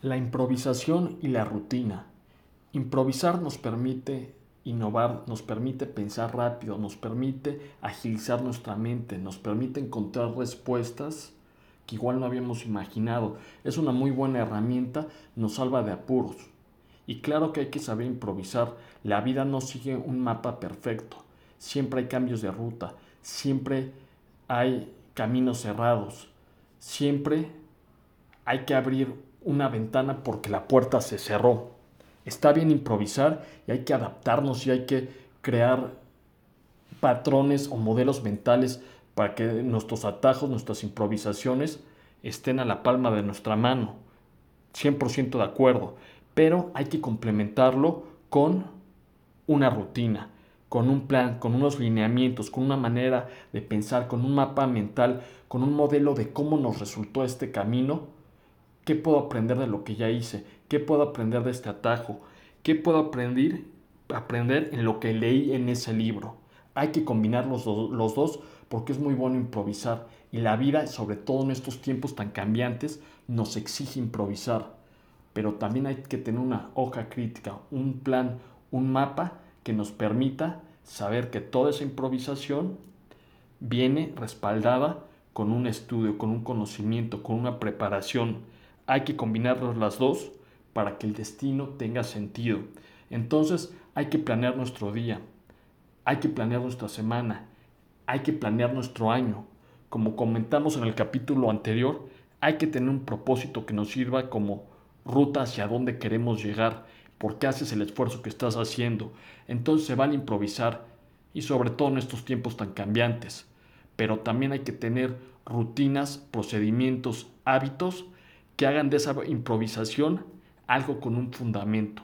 La improvisación y la rutina. Improvisar nos permite innovar, nos permite pensar rápido, nos permite agilizar nuestra mente, nos permite encontrar respuestas que igual no habíamos imaginado. Es una muy buena herramienta, nos salva de apuros. Y claro que hay que saber improvisar. La vida no sigue un mapa perfecto. Siempre hay cambios de ruta, siempre hay caminos cerrados, siempre hay que abrir una ventana porque la puerta se cerró. Está bien improvisar y hay que adaptarnos y hay que crear patrones o modelos mentales para que nuestros atajos, nuestras improvisaciones estén a la palma de nuestra mano. 100% de acuerdo. Pero hay que complementarlo con una rutina, con un plan, con unos lineamientos, con una manera de pensar, con un mapa mental, con un modelo de cómo nos resultó este camino ¿Qué puedo aprender de lo que ya hice? ¿Qué puedo aprender de este atajo? ¿Qué puedo aprender, aprender en lo que leí en ese libro? Hay que combinar los, los dos porque es muy bueno improvisar y la vida, sobre todo en estos tiempos tan cambiantes, nos exige improvisar. Pero también hay que tener una hoja crítica, un plan, un mapa que nos permita saber que toda esa improvisación viene respaldada con un estudio, con un conocimiento, con una preparación hay que combinarlos las dos para que el destino tenga sentido. Entonces hay que planear nuestro día, hay que planear nuestra semana, hay que planear nuestro año. Como comentamos en el capítulo anterior, hay que tener un propósito que nos sirva como ruta hacia dónde queremos llegar, por qué haces el esfuerzo que estás haciendo. Entonces se van a improvisar y sobre todo en estos tiempos tan cambiantes. Pero también hay que tener rutinas, procedimientos, hábitos que hagan de esa improvisación algo con un fundamento.